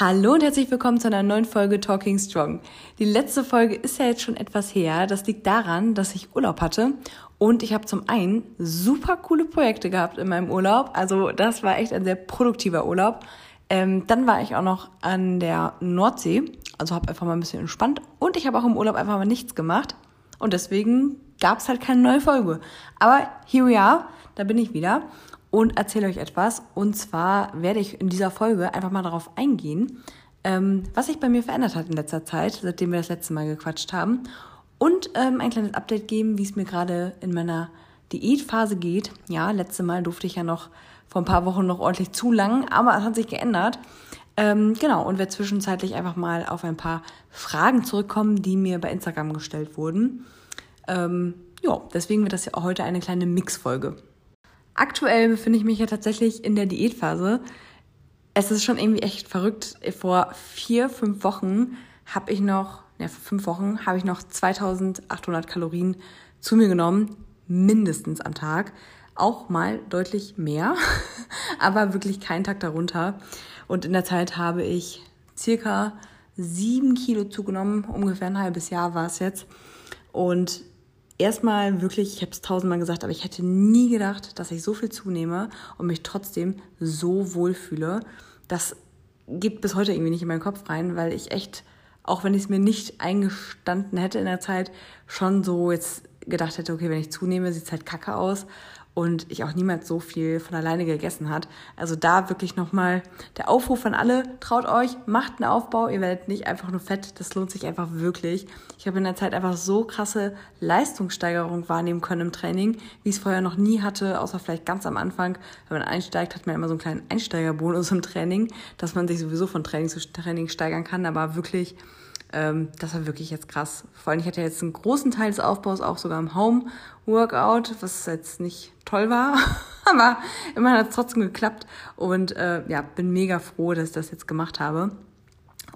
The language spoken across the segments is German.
Hallo und herzlich willkommen zu einer neuen Folge Talking Strong. Die letzte Folge ist ja jetzt schon etwas her. Das liegt daran, dass ich Urlaub hatte und ich habe zum einen super coole Projekte gehabt in meinem Urlaub. Also das war echt ein sehr produktiver Urlaub. Ähm, dann war ich auch noch an der Nordsee, also habe einfach mal ein bisschen entspannt und ich habe auch im Urlaub einfach mal nichts gemacht und deswegen gab es halt keine neue Folge. Aber here we are, da bin ich wieder und erzähle euch etwas. Und zwar werde ich in dieser Folge einfach mal darauf eingehen, ähm, was sich bei mir verändert hat in letzter Zeit, seitdem wir das letzte Mal gequatscht haben. Und ähm, ein kleines Update geben, wie es mir gerade in meiner Diätphase geht. Ja, letzte Mal durfte ich ja noch vor ein paar Wochen noch ordentlich zu lang, aber es hat sich geändert. Ähm, genau, und werde zwischenzeitlich einfach mal auf ein paar Fragen zurückkommen, die mir bei Instagram gestellt wurden. Ähm, ja, deswegen wird das ja auch heute eine kleine Mix-Folge. Aktuell befinde ich mich ja tatsächlich in der Diätphase. Es ist schon irgendwie echt verrückt. Vor vier, fünf Wochen habe ich noch, ja, vor fünf Wochen habe ich noch 2800 Kalorien zu mir genommen, mindestens am Tag. Auch mal deutlich mehr, aber wirklich keinen Tag darunter. Und in der Zeit habe ich circa sieben Kilo zugenommen, ungefähr ein halbes Jahr war es jetzt. Und erstmal wirklich, ich habe es tausendmal gesagt, aber ich hätte nie gedacht, dass ich so viel zunehme und mich trotzdem so wohl fühle. Das geht bis heute irgendwie nicht in meinen Kopf rein, weil ich echt, auch wenn ich es mir nicht eingestanden hätte in der Zeit, schon so jetzt gedacht hätte, okay, wenn ich zunehme, sieht es halt kacke aus und ich auch niemals so viel von alleine gegessen hat. Also da wirklich nochmal der Aufruf an alle, traut euch, macht einen Aufbau, ihr werdet nicht einfach nur fett, das lohnt sich einfach wirklich. Ich habe in der Zeit einfach so krasse Leistungssteigerung wahrnehmen können im Training, wie ich es vorher noch nie hatte, außer vielleicht ganz am Anfang. Wenn man einsteigt, hat man immer so einen kleinen Einsteigerbonus im Training, dass man sich sowieso von Training zu Training steigern kann, aber wirklich ähm, das war wirklich jetzt krass. Vor allem, ich hatte jetzt einen großen Teil des Aufbaus auch sogar im Home-Workout, was jetzt nicht toll war, aber immerhin hat es trotzdem geklappt und äh, ja, bin mega froh, dass ich das jetzt gemacht habe.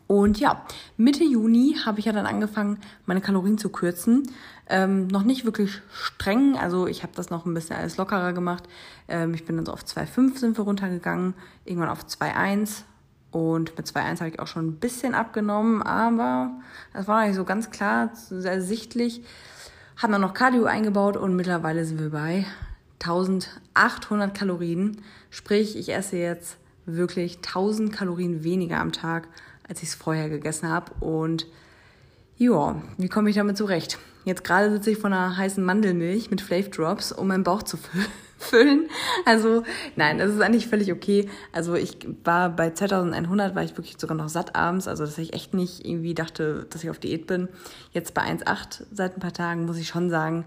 Und ja, Mitte Juni habe ich ja dann angefangen, meine Kalorien zu kürzen. Ähm, noch nicht wirklich streng, also ich habe das noch ein bisschen alles lockerer gemacht. Ähm, ich bin dann so auf 2,5 sind wir runtergegangen, irgendwann auf 2,1 und mit 2,1 habe ich auch schon ein bisschen abgenommen, aber das war noch nicht so ganz klar, sehr sichtlich. Haben dann noch Cardio eingebaut und mittlerweile sind wir bei 1800 Kalorien. Sprich, ich esse jetzt wirklich 1000 Kalorien weniger am Tag, als ich es vorher gegessen habe. Und ja, wie komme ich damit zurecht? Jetzt gerade sitze ich von einer heißen Mandelmilch mit Flav Drops, um meinen Bauch zu füllen füllen. Also nein, das ist eigentlich völlig okay. Also ich war bei 2100, war ich wirklich sogar noch satt abends. Also dass ich echt nicht irgendwie dachte, dass ich auf Diät bin. Jetzt bei 1,8 seit ein paar Tagen muss ich schon sagen,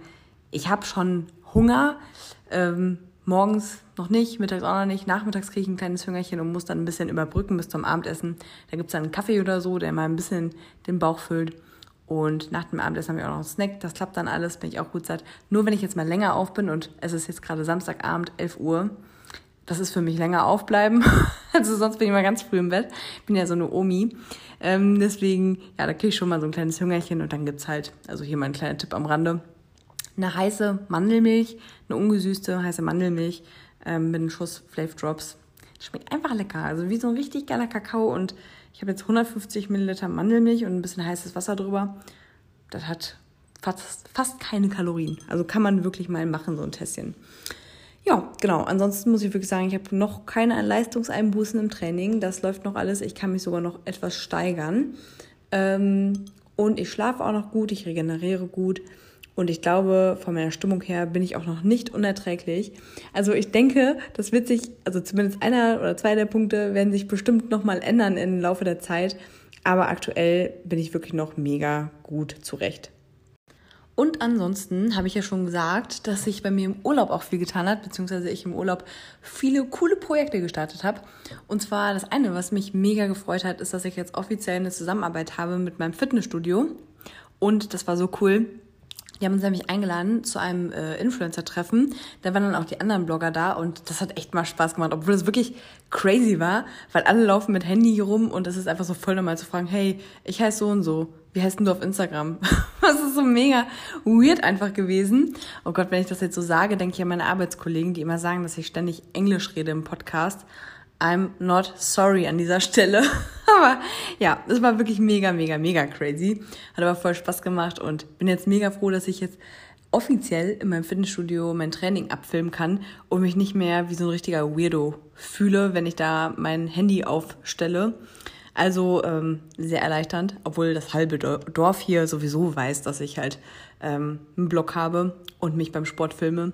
ich habe schon Hunger. Ähm, morgens noch nicht, mittags auch noch nicht. Nachmittags kriege ich ein kleines Hüngerchen und muss dann ein bisschen überbrücken bis zum Abendessen. Da gibt's dann einen Kaffee oder so, der mal ein bisschen den Bauch füllt. Und nach dem Abendessen haben wir auch noch einen Snack. Das klappt dann alles, bin ich auch gut satt. Nur wenn ich jetzt mal länger auf bin und es ist jetzt gerade Samstagabend, 11 Uhr, das ist für mich länger aufbleiben. Also sonst bin ich mal ganz früh im Bett. Bin ja so eine Omi. Ähm, deswegen, ja, da kriege ich schon mal so ein kleines Hüngerchen und dann gibt's halt, also hier mal ein kleiner Tipp am Rande, eine heiße Mandelmilch, eine ungesüßte heiße Mandelmilch ähm, mit einem Schuss Flav Drops. Schmeckt einfach lecker. Also wie so ein richtig geiler Kakao und ich habe jetzt 150 Milliliter Mandelmilch und ein bisschen heißes Wasser drüber. Das hat fast, fast keine Kalorien. Also kann man wirklich mal machen, so ein Tässchen. Ja, genau. Ansonsten muss ich wirklich sagen, ich habe noch keine Leistungseinbußen im Training. Das läuft noch alles. Ich kann mich sogar noch etwas steigern. Ähm, und ich schlafe auch noch gut, ich regeneriere gut. Und ich glaube, von meiner Stimmung her bin ich auch noch nicht unerträglich. Also ich denke, das wird sich, also zumindest einer oder zwei der Punkte werden sich bestimmt nochmal ändern im Laufe der Zeit. Aber aktuell bin ich wirklich noch mega gut zurecht. Und ansonsten habe ich ja schon gesagt, dass sich bei mir im Urlaub auch viel getan hat, beziehungsweise ich im Urlaub viele coole Projekte gestartet habe. Und zwar das eine, was mich mega gefreut hat, ist, dass ich jetzt offiziell eine Zusammenarbeit habe mit meinem Fitnessstudio. Und das war so cool. Die haben uns nämlich eingeladen zu einem äh, Influencer-Treffen. Da waren dann auch die anderen Blogger da und das hat echt mal Spaß gemacht, obwohl es wirklich crazy war, weil alle laufen mit Handy hier rum und es ist einfach so voll normal zu fragen, hey, ich heiße so und so, wie heißt denn du auf Instagram? das ist so mega weird einfach gewesen. Oh Gott, wenn ich das jetzt so sage, denke ich an meine Arbeitskollegen, die immer sagen, dass ich ständig Englisch rede im Podcast. I'm not sorry an dieser Stelle. aber ja, es war wirklich mega, mega, mega crazy. Hat aber voll Spaß gemacht und bin jetzt mega froh, dass ich jetzt offiziell in meinem Fitnessstudio mein Training abfilmen kann und mich nicht mehr wie so ein richtiger Weirdo fühle, wenn ich da mein Handy aufstelle. Also ähm, sehr erleichternd, obwohl das halbe Dorf hier sowieso weiß, dass ich halt ähm, einen Blog habe und mich beim Sport filme.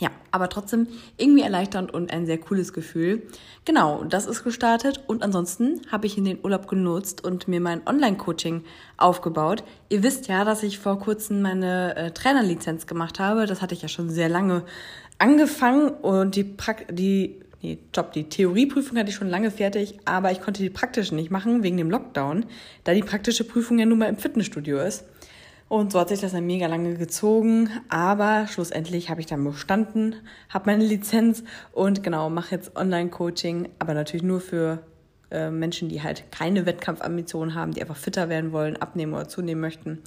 Ja, aber trotzdem irgendwie erleichternd und ein sehr cooles Gefühl. Genau, das ist gestartet und ansonsten habe ich in den Urlaub genutzt und mir mein Online-Coaching aufgebaut. Ihr wisst ja, dass ich vor kurzem meine äh, Trainerlizenz gemacht habe. Das hatte ich ja schon sehr lange angefangen und die, pra die nee, Job, die Theorieprüfung hatte ich schon lange fertig, aber ich konnte die praktische nicht machen wegen dem Lockdown, da die praktische Prüfung ja nun mal im Fitnessstudio ist. Und so hat sich das dann mega lange gezogen, aber schlussendlich habe ich dann bestanden, habe meine Lizenz und genau, mache jetzt Online-Coaching, aber natürlich nur für äh, Menschen, die halt keine Wettkampfambitionen haben, die einfach fitter werden wollen, abnehmen oder zunehmen möchten,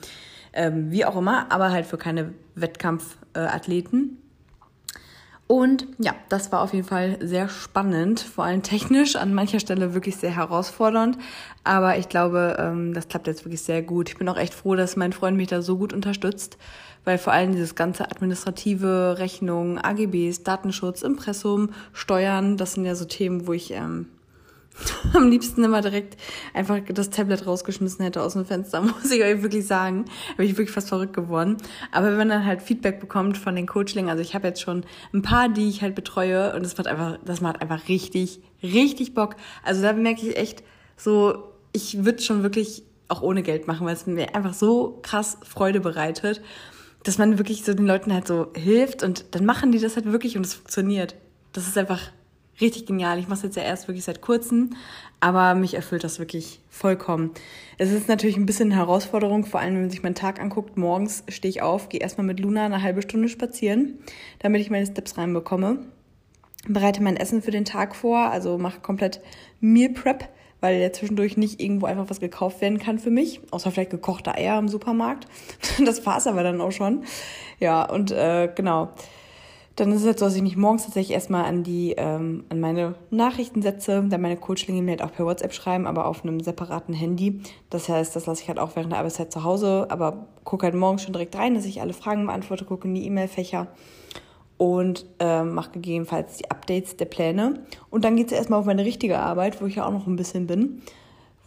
ähm, wie auch immer, aber halt für keine Wettkampfathleten. Und ja, das war auf jeden Fall sehr spannend, vor allem technisch, an mancher Stelle wirklich sehr herausfordernd. Aber ich glaube, ähm, das klappt jetzt wirklich sehr gut. Ich bin auch echt froh, dass mein Freund mich da so gut unterstützt, weil vor allem dieses ganze administrative Rechnung, AGBs, Datenschutz, Impressum, Steuern, das sind ja so Themen, wo ich ähm, am liebsten immer direkt einfach das Tablet rausgeschmissen hätte aus dem Fenster, muss ich euch wirklich sagen. Da bin ich wirklich fast verrückt geworden. Aber wenn man dann halt Feedback bekommt von den Coachlingen, also ich habe jetzt schon ein paar, die ich halt betreue und das macht einfach, das macht einfach richtig, richtig Bock. Also da merke ich echt so, ich würde schon wirklich auch ohne Geld machen, weil es mir einfach so krass Freude bereitet, dass man wirklich so den Leuten halt so hilft und dann machen die das halt wirklich und es funktioniert. Das ist einfach richtig genial. Ich mache es jetzt ja erst wirklich seit kurzem, aber mich erfüllt das wirklich vollkommen. Es ist natürlich ein bisschen eine Herausforderung, vor allem wenn man sich meinen Tag anguckt. Morgens stehe ich auf, gehe erstmal mit Luna eine halbe Stunde spazieren, damit ich meine Steps reinbekomme. Bereite mein Essen für den Tag vor, also mache komplett Meal Prep, weil ja zwischendurch nicht irgendwo einfach was gekauft werden kann für mich, außer vielleicht gekochte Eier im Supermarkt. Das war's aber dann auch schon. Ja, und äh, genau dann ist es halt so, dass ich mich morgens tatsächlich erstmal an die, ähm, an meine Nachrichten setze, da meine Coachlinge mir halt auch per WhatsApp schreiben, aber auf einem separaten Handy. Das heißt, das lasse ich halt auch während der Arbeitszeit zu Hause, aber gucke halt morgens schon direkt rein, dass ich alle Fragen beantworte, gucke in die E-Mail-Fächer und ähm, mache gegebenenfalls die Updates der Pläne. Und dann geht es erstmal auf meine richtige Arbeit, wo ich ja auch noch ein bisschen bin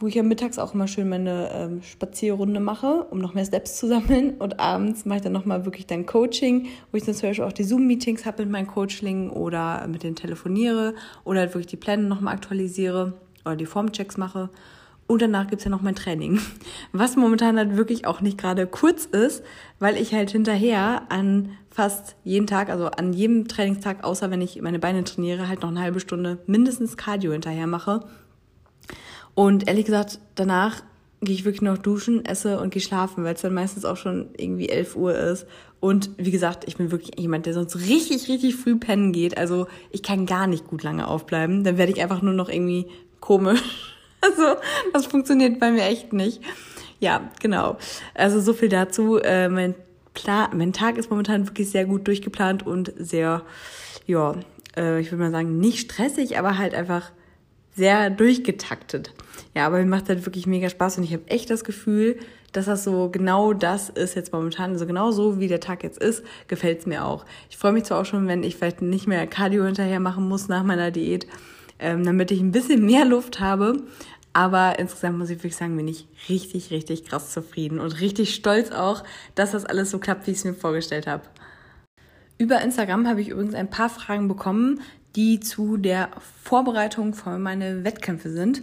wo ich ja mittags auch immer schön meine ähm, Spazierrunde mache, um noch mehr Steps zu sammeln. Und abends mache ich dann nochmal wirklich dann Coaching, wo ich dann zum Beispiel auch die Zoom-Meetings habe mit meinen Coachlingen oder mit denen telefoniere oder halt wirklich die Pläne nochmal aktualisiere oder die Formchecks mache. Und danach gibt's ja noch mein Training, was momentan halt wirklich auch nicht gerade kurz ist, weil ich halt hinterher an fast jeden Tag, also an jedem Trainingstag, außer wenn ich meine Beine trainiere, halt noch eine halbe Stunde mindestens Cardio hinterher mache und ehrlich gesagt, danach gehe ich wirklich noch duschen, esse und gehe schlafen, weil es dann meistens auch schon irgendwie 11 Uhr ist. Und wie gesagt, ich bin wirklich jemand, der sonst richtig, richtig früh pennen geht. Also ich kann gar nicht gut lange aufbleiben. Dann werde ich einfach nur noch irgendwie komisch. Also das funktioniert bei mir echt nicht. Ja, genau. Also so viel dazu. Äh, mein, Plan, mein Tag ist momentan wirklich sehr gut durchgeplant und sehr, ja, äh, ich würde mal sagen, nicht stressig, aber halt einfach sehr durchgetaktet. Ja, aber mir macht halt wirklich mega Spaß und ich habe echt das Gefühl, dass das so genau das ist jetzt momentan, also genau so wie der Tag jetzt ist, gefällt es mir auch. Ich freue mich zwar auch schon, wenn ich vielleicht nicht mehr Cardio hinterher machen muss nach meiner Diät, ähm, damit ich ein bisschen mehr Luft habe. Aber insgesamt muss ich wirklich sagen, bin ich richtig, richtig krass zufrieden und richtig stolz auch, dass das alles so klappt, wie ich es mir vorgestellt habe. Über Instagram habe ich übrigens ein paar Fragen bekommen, die zu der Vorbereitung von meine Wettkämpfe sind.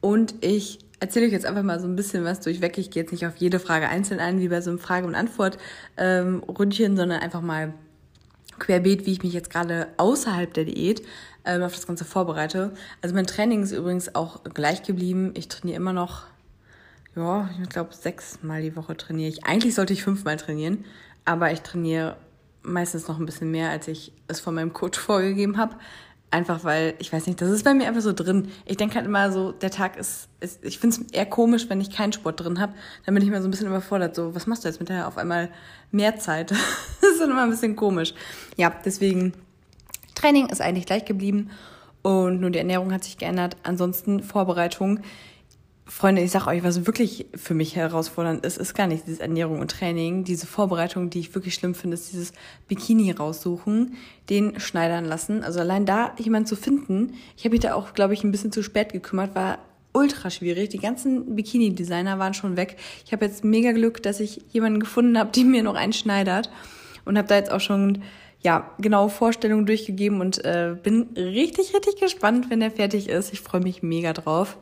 Und ich erzähle euch jetzt einfach mal so ein bisschen was durchweg. Ich gehe jetzt nicht auf jede Frage einzeln ein, wie bei so einem Frage- und Antwort-Ründchen, ähm, sondern einfach mal querbeet, wie ich mich jetzt gerade außerhalb der Diät ähm, auf das Ganze vorbereite. Also mein Training ist übrigens auch gleich geblieben. Ich trainiere immer noch, ja, ich glaube sechsmal die Woche trainiere ich. Eigentlich sollte ich fünfmal trainieren, aber ich trainiere meistens noch ein bisschen mehr, als ich es von meinem Coach vorgegeben habe. Einfach weil, ich weiß nicht, das ist bei mir einfach so drin. Ich denke halt immer so, der Tag ist, ist ich finde es eher komisch, wenn ich keinen Sport drin habe. Dann bin ich mal so ein bisschen überfordert. So, was machst du jetzt mit der auf einmal mehr Zeit? das ist dann immer ein bisschen komisch. Ja, deswegen, Training ist eigentlich gleich geblieben. Und nur die Ernährung hat sich geändert. Ansonsten Vorbereitung. Freunde, ich sag euch, was wirklich für mich herausfordernd ist, ist gar nicht diese Ernährung und Training. Diese Vorbereitung, die ich wirklich schlimm finde, ist dieses Bikini raussuchen, den schneidern lassen. Also allein da jemanden zu finden, ich habe mich da auch, glaube ich, ein bisschen zu spät gekümmert, war ultra schwierig. Die ganzen Bikini-Designer waren schon weg. Ich habe jetzt mega Glück, dass ich jemanden gefunden habe, die mir noch einen schneidert und habe da jetzt auch schon ja genaue Vorstellungen durchgegeben und äh, bin richtig richtig gespannt, wenn der fertig ist. Ich freue mich mega drauf.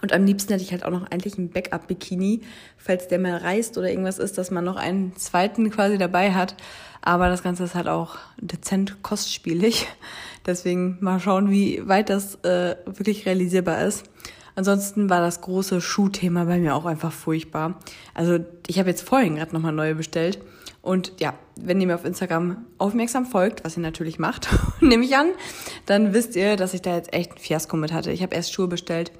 Und am liebsten hätte ich halt auch noch eigentlich ein Backup-Bikini, falls der mal reißt oder irgendwas ist, dass man noch einen zweiten quasi dabei hat. Aber das Ganze ist halt auch dezent kostspielig. Deswegen mal schauen, wie weit das äh, wirklich realisierbar ist. Ansonsten war das große Schuhthema bei mir auch einfach furchtbar. Also ich habe jetzt vorhin gerade nochmal neue bestellt. Und ja, wenn ihr mir auf Instagram aufmerksam folgt, was ihr natürlich macht, nehme ich an, dann wisst ihr, dass ich da jetzt echt ein Fiasko mit hatte. Ich habe erst Schuhe bestellt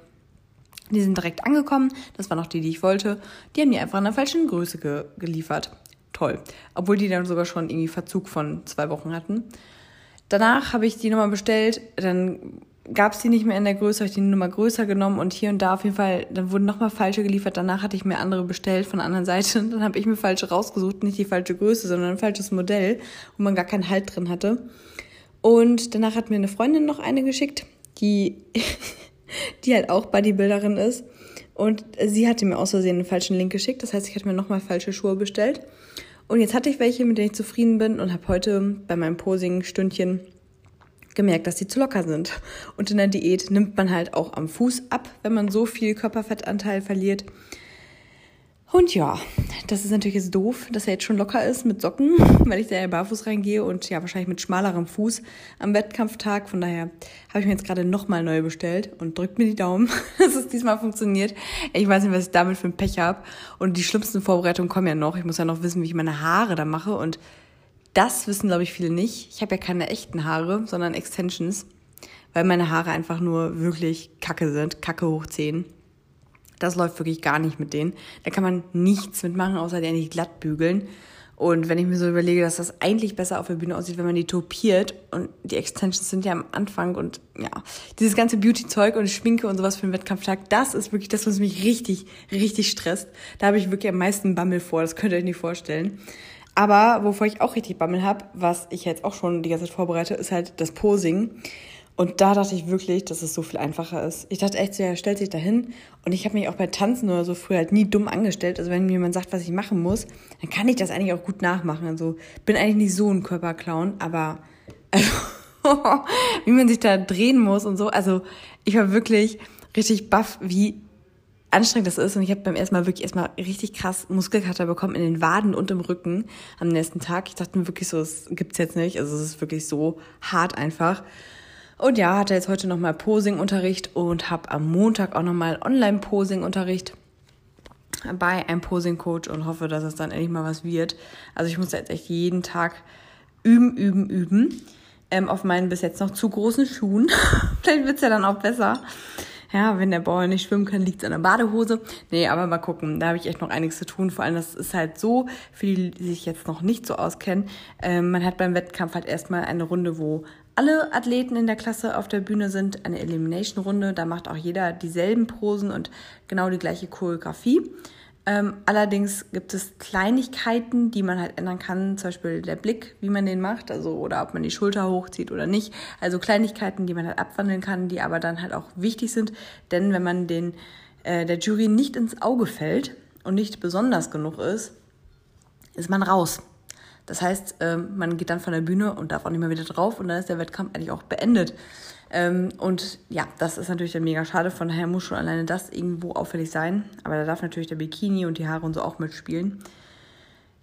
die sind direkt angekommen. Das waren auch die, die ich wollte. Die haben mir einfach in der falschen Größe ge geliefert. Toll. Obwohl die dann sogar schon irgendwie Verzug von zwei Wochen hatten. Danach habe ich die nochmal bestellt. Dann gab es die nicht mehr in der Größe, habe ich die Nummer größer genommen und hier und da auf jeden Fall, dann wurden nochmal falsche geliefert. Danach hatte ich mir andere bestellt von der anderen Seite. Dann habe ich mir falsche rausgesucht, nicht die falsche Größe, sondern ein falsches Modell, wo man gar keinen Halt drin hatte. Und danach hat mir eine Freundin noch eine geschickt, die die halt auch Bodybuilderin ist. Und sie hatte mir aus Versehen einen falschen Link geschickt. Das heißt, ich hatte mir nochmal falsche Schuhe bestellt. Und jetzt hatte ich welche, mit denen ich zufrieden bin und habe heute bei meinem Posing-Stündchen gemerkt, dass die zu locker sind. Und in der Diät nimmt man halt auch am Fuß ab, wenn man so viel Körperfettanteil verliert. Und ja, das ist natürlich jetzt doof, dass er jetzt schon locker ist mit Socken, weil ich da ja barfuß reingehe und ja wahrscheinlich mit schmalerem Fuß am Wettkampftag. Von daher habe ich mir jetzt gerade nochmal neu bestellt und drückt mir die Daumen, dass es diesmal funktioniert. Ich weiß nicht, was ich damit für ein Pech habe. Und die schlimmsten Vorbereitungen kommen ja noch. Ich muss ja noch wissen, wie ich meine Haare da mache. Und das wissen, glaube ich, viele nicht. Ich habe ja keine echten Haare, sondern Extensions, weil meine Haare einfach nur wirklich kacke sind, kacke hoch 10. Das läuft wirklich gar nicht mit denen. Da kann man nichts mitmachen, außer die eigentlich glatt bügeln. Und wenn ich mir so überlege, dass das eigentlich besser auf der Bühne aussieht, wenn man die topiert und die Extensions sind ja am Anfang und ja, dieses ganze Beauty-Zeug und Schminke und sowas für den Wettkampftag, das ist wirklich das, was mich richtig, richtig stresst. Da habe ich wirklich am meisten Bammel vor, das könnt ihr euch nicht vorstellen. Aber wovor ich auch richtig Bammel habe, was ich jetzt auch schon die ganze Zeit vorbereite, ist halt das Posing. Und da dachte ich wirklich, dass es so viel einfacher ist. Ich dachte echt, er stellt sich da hin. Und ich habe mich auch bei Tanzen oder so früher halt nie dumm angestellt. Also wenn mir jemand sagt, was ich machen muss, dann kann ich das eigentlich auch gut nachmachen. Also bin eigentlich nicht so ein Körperclown, aber also, wie man sich da drehen muss und so. Also ich war wirklich richtig baff, wie anstrengend das ist. Und ich habe beim ersten Mal wirklich erstmal richtig krass Muskelkater bekommen in den Waden und im Rücken am nächsten Tag. Ich dachte mir wirklich so, das gibt's jetzt nicht. Also es ist wirklich so hart einfach. Und ja, hatte jetzt heute nochmal Posing-Unterricht und habe am Montag auch nochmal Online-Posing-Unterricht bei einem Posing-Coach und hoffe, dass es dann endlich mal was wird. Also ich muss jetzt echt jeden Tag üben, üben, üben. Ähm, auf meinen bis jetzt noch zu großen Schuhen. Vielleicht wird's ja dann auch besser. Ja, wenn der Bauer nicht schwimmen kann, liegt's an der Badehose. Nee, aber mal gucken. Da habe ich echt noch einiges zu tun. Vor allem, das ist halt so, für die, die sich jetzt noch nicht so auskennen, ähm, man hat beim Wettkampf halt erstmal eine Runde, wo alle Athleten in der Klasse auf der Bühne sind, eine Elimination-Runde. Da macht auch jeder dieselben Posen und genau die gleiche Choreografie. Ähm, allerdings gibt es Kleinigkeiten, die man halt ändern kann, zum Beispiel der Blick, wie man den macht, also oder ob man die Schulter hochzieht oder nicht. Also Kleinigkeiten, die man halt abwandeln kann, die aber dann halt auch wichtig sind, denn wenn man den äh, der Jury nicht ins Auge fällt und nicht besonders genug ist, ist man raus. Das heißt, ähm, man geht dann von der Bühne und darf auch nicht mehr wieder drauf und dann ist der Wettkampf eigentlich auch beendet. Ähm, und ja, das ist natürlich dann mega schade. Von daher muss schon alleine das irgendwo auffällig sein. Aber da darf natürlich der Bikini und die Haare und so auch mitspielen.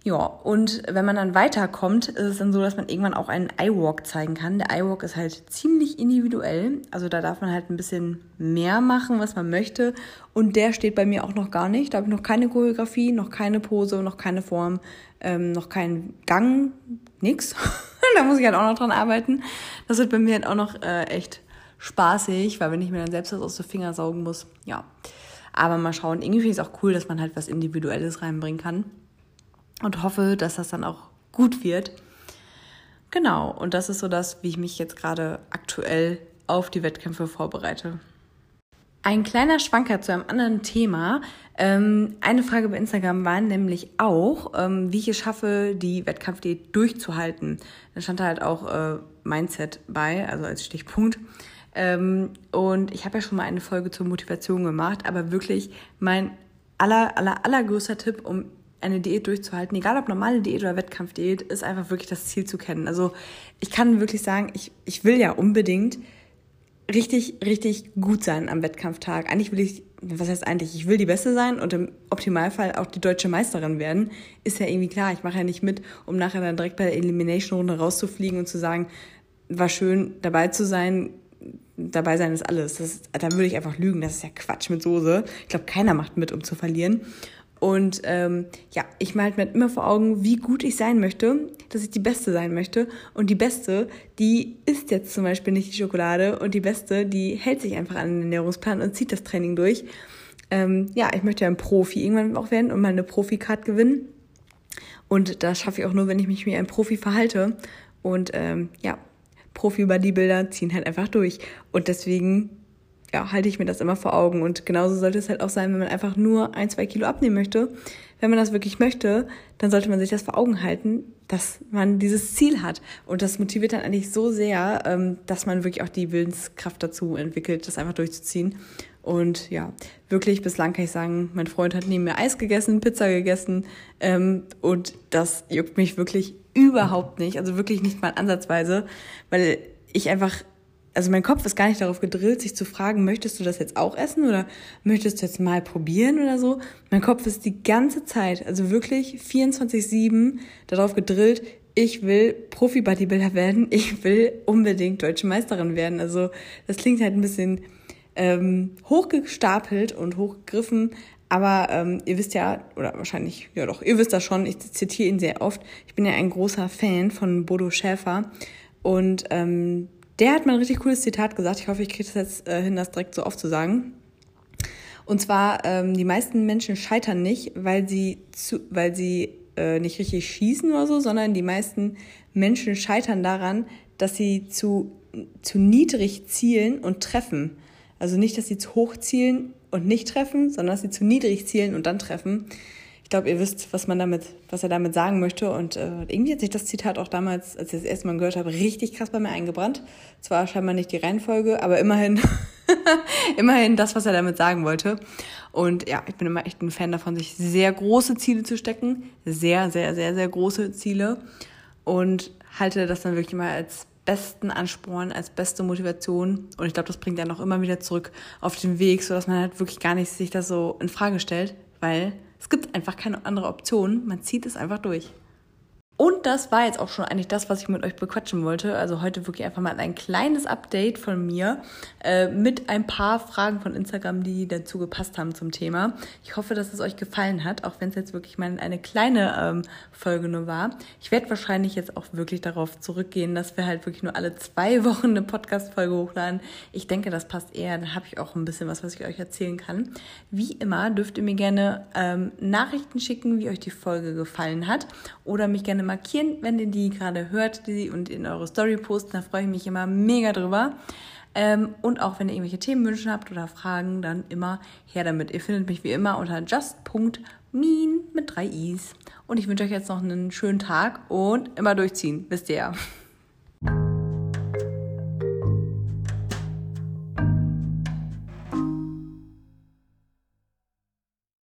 Ja, und wenn man dann weiterkommt, ist es dann so, dass man irgendwann auch einen Eyewalk zeigen kann. Der Eyewalk ist halt ziemlich individuell. Also da darf man halt ein bisschen mehr machen, was man möchte. Und der steht bei mir auch noch gar nicht. Da habe ich noch keine Choreografie, noch keine Pose, noch keine Form, ähm, noch keinen Gang, nix. da muss ich halt auch noch dran arbeiten. Das wird bei mir halt auch noch äh, echt spaßig, weil wenn ich mir dann selbst das aus den Finger saugen muss, ja. Aber mal schauen. Irgendwie finde ich es auch cool, dass man halt was Individuelles reinbringen kann und hoffe, dass das dann auch gut wird. Genau, und das ist so das, wie ich mich jetzt gerade aktuell auf die Wettkämpfe vorbereite. Ein kleiner Schwanker zu einem anderen Thema. Ähm, eine Frage bei Instagram war nämlich auch, ähm, wie ich es schaffe, die Wettkampfdiät durchzuhalten. Da stand halt auch äh, Mindset bei, also als Stichpunkt. Ähm, und ich habe ja schon mal eine Folge zur Motivation gemacht, aber wirklich mein aller, aller, allergrößter Tipp, um eine Diät durchzuhalten, egal ob normale Diät oder Wettkampfdiät, ist einfach wirklich das Ziel zu kennen. Also ich kann wirklich sagen, ich, ich will ja unbedingt richtig, richtig gut sein am Wettkampftag. Eigentlich will ich, was heißt eigentlich, ich will die Beste sein und im Optimalfall auch die deutsche Meisterin werden. Ist ja irgendwie klar. Ich mache ja nicht mit, um nachher dann direkt bei der Elimination-Runde rauszufliegen und zu sagen, war schön dabei zu sein. Dabei sein ist alles. Das, da würde ich einfach lügen. Das ist ja Quatsch mit Soße. Ich glaube, keiner macht mit, um zu verlieren. Und ähm, ja, ich malte mir immer vor Augen, wie gut ich sein möchte, dass ich die Beste sein möchte. Und die Beste, die isst jetzt zum Beispiel nicht die Schokolade und die Beste, die hält sich einfach an den Ernährungsplan und zieht das Training durch. Ähm, ja, ich möchte ja ein Profi irgendwann auch werden und mal eine Profi-Card gewinnen. Und das schaffe ich auch nur, wenn ich mich wie ein Profi verhalte. Und ähm, ja, Profi-Bodybuilder ziehen halt einfach durch. Und deswegen ja, halte ich mir das immer vor Augen. Und genauso sollte es halt auch sein, wenn man einfach nur ein, zwei Kilo abnehmen möchte. Wenn man das wirklich möchte, dann sollte man sich das vor Augen halten, dass man dieses Ziel hat. Und das motiviert dann eigentlich so sehr, ähm, dass man wirklich auch die Willenskraft dazu entwickelt, das einfach durchzuziehen. Und ja, wirklich bislang kann ich sagen, mein Freund hat neben mir Eis gegessen, Pizza gegessen. Ähm, und das juckt mich wirklich überhaupt nicht. Also wirklich nicht mal ansatzweise, weil ich einfach also mein Kopf ist gar nicht darauf gedrillt, sich zu fragen, möchtest du das jetzt auch essen oder möchtest du jetzt mal probieren oder so. Mein Kopf ist die ganze Zeit, also wirklich 24-7 darauf gedrillt, ich will Profi-Bodybuilder werden, ich will unbedingt deutsche Meisterin werden. Also das klingt halt ein bisschen ähm, hochgestapelt und hochgegriffen, aber ähm, ihr wisst ja, oder wahrscheinlich, ja doch, ihr wisst das schon, ich zitiere ihn sehr oft. Ich bin ja ein großer Fan von Bodo Schäfer und ähm, der hat mal ein richtig cooles Zitat gesagt. Ich hoffe, ich kriege das jetzt äh, hin, das direkt so oft zu sagen. Und zwar, ähm, die meisten Menschen scheitern nicht, weil sie, zu, weil sie äh, nicht richtig schießen oder so, sondern die meisten Menschen scheitern daran, dass sie zu, zu niedrig zielen und treffen. Also nicht, dass sie zu hoch zielen und nicht treffen, sondern dass sie zu niedrig zielen und dann treffen ich glaube, ihr wisst, was man damit, was er damit sagen möchte. Und äh, irgendwie hat sich das Zitat auch damals, als ich das erste Mal gehört habe, richtig krass bei mir eingebrannt. Zwar scheinbar nicht die Reihenfolge, aber immerhin, immerhin das, was er damit sagen wollte. Und ja, ich bin immer echt ein Fan davon, sich sehr große Ziele zu stecken. Sehr, sehr, sehr, sehr große Ziele. Und halte das dann wirklich mal als besten Ansporn, als beste Motivation. Und ich glaube, das bringt dann auch immer wieder zurück auf den Weg, sodass man halt wirklich gar nicht sich das so in Frage stellt, weil es gibt einfach keine andere Option. Man zieht es einfach durch. Und das war jetzt auch schon eigentlich das, was ich mit euch bequatschen wollte. Also heute wirklich einfach mal ein kleines Update von mir äh, mit ein paar Fragen von Instagram, die dazu gepasst haben zum Thema. Ich hoffe, dass es euch gefallen hat, auch wenn es jetzt wirklich mal eine kleine ähm, Folge nur war. Ich werde wahrscheinlich jetzt auch wirklich darauf zurückgehen, dass wir halt wirklich nur alle zwei Wochen eine Podcast-Folge hochladen. Ich denke, das passt eher. Dann habe ich auch ein bisschen was, was ich euch erzählen kann. Wie immer dürft ihr mir gerne ähm, Nachrichten schicken, wie euch die Folge gefallen hat oder mich gerne markieren, wenn ihr die gerade hört die und in eure Story posten. Da freue ich mich immer mega drüber. Ähm, und auch wenn ihr irgendwelche Themenwünsche habt oder Fragen, dann immer her damit. Ihr findet mich wie immer unter just.mean mit drei i's. Und ich wünsche euch jetzt noch einen schönen Tag und immer durchziehen. Wisst ihr ja.